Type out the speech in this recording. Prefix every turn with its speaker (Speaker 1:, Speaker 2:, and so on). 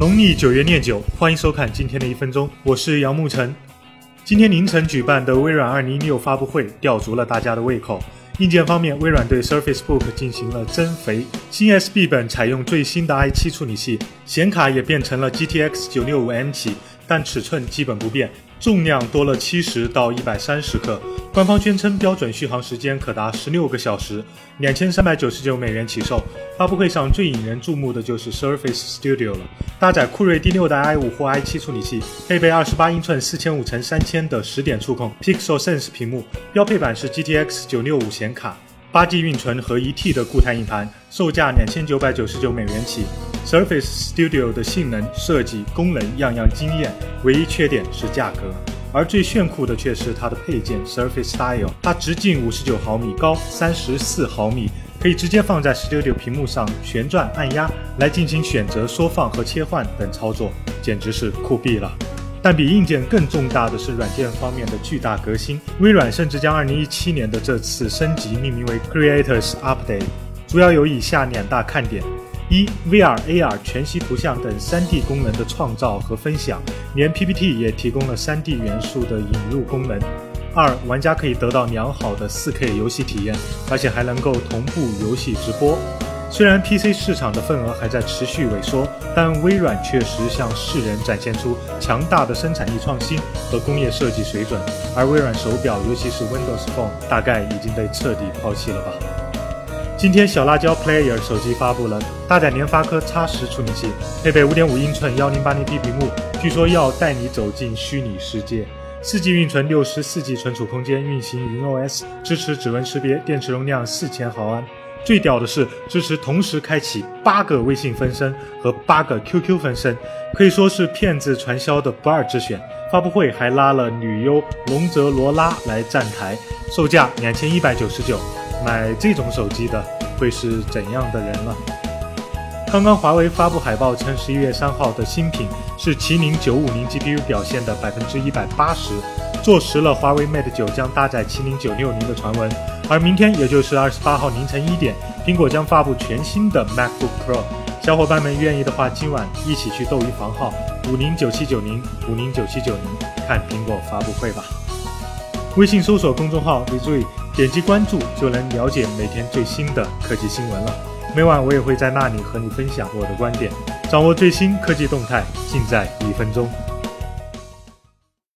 Speaker 1: 农历九月念九，欢迎收看今天的一分钟，我是杨沐晨。今天凌晨举办的微软2016发布会吊足了大家的胃口。硬件方面，微软对 Surface Book 进行了增肥，新 SB 本采用最新的 i7 处理器，显卡也变成了 GTX 965M 起，但尺寸基本不变。重量多了七十到一百三十克，官方宣称标准续航时间可达十六个小时，两千三百九十九美元起售。发布会上最引人注目的就是 Surface Studio 了，搭载酷睿第六代 i5 或 i7 处理器，配备二十八英寸四千五乘三千的十点触控 Pixel Sense 屏幕，标配版是 GTX 九六五显卡。八 G 运存和一 T 的固态硬盘，售价两千九百九十九美元起。Surface Studio 的性能、设计、功能样样惊艳，唯一缺点是价格。而最炫酷的却是它的配件 Surface Style，它直径五十九毫米，高三十四毫米，可以直接放在 Studio 屏幕上旋转按压来进行选择、缩放和切换等操作，简直是酷毙了。但比硬件更重大的是软件方面的巨大革新。微软甚至将2017年的这次升级命名为 Creators Update，主要有以下两大看点：一、VR、AR 全息图像等 3D 功能的创造和分享，连 PPT 也提供了 3D 元素的引入功能；二、玩家可以得到良好的 4K 游戏体验，而且还能够同步游戏直播。虽然 PC 市场的份额还在持续萎缩，但微软确实向世人展现出强大的生产力创新和工业设计水准。而微软手表，尤其是 Windows Phone，大概已经被彻底抛弃了吧。今天，小辣椒 Player 手机发布了，搭载联发科 X 十处理器，配备5.5英寸 1080p 屏幕，据说要带你走进虚拟世界。4G 运存，64G 存储空间，运行云 OS，支持指纹识别，电池容量4000毫安。最屌的是支持同时开启八个微信分身和八个 QQ 分身，可以说是骗子传销的不二之选。发布会还拉了女优龙泽罗拉来站台，售价两千一百九十九。买这种手机的会是怎样的人了？刚刚华为发布海报称，十一月三号的新品是麒麟九五零 GPU 表现的百分之一百八十，坐实了华为 Mate 九将搭载麒麟九六零的传闻。而明天，也就是二十八号凌晨一点，苹果将发布全新的 MacBook Pro。小伙伴们愿意的话，今晚一起去斗鱼房号五零九七九零五零九七九零看苹果发布会吧。微信搜索公众号 v z 点击关注就能了解每天最新的科技新闻了。每晚我也会在那里和你分享我的观点，掌握最新科技动态，尽在一分钟。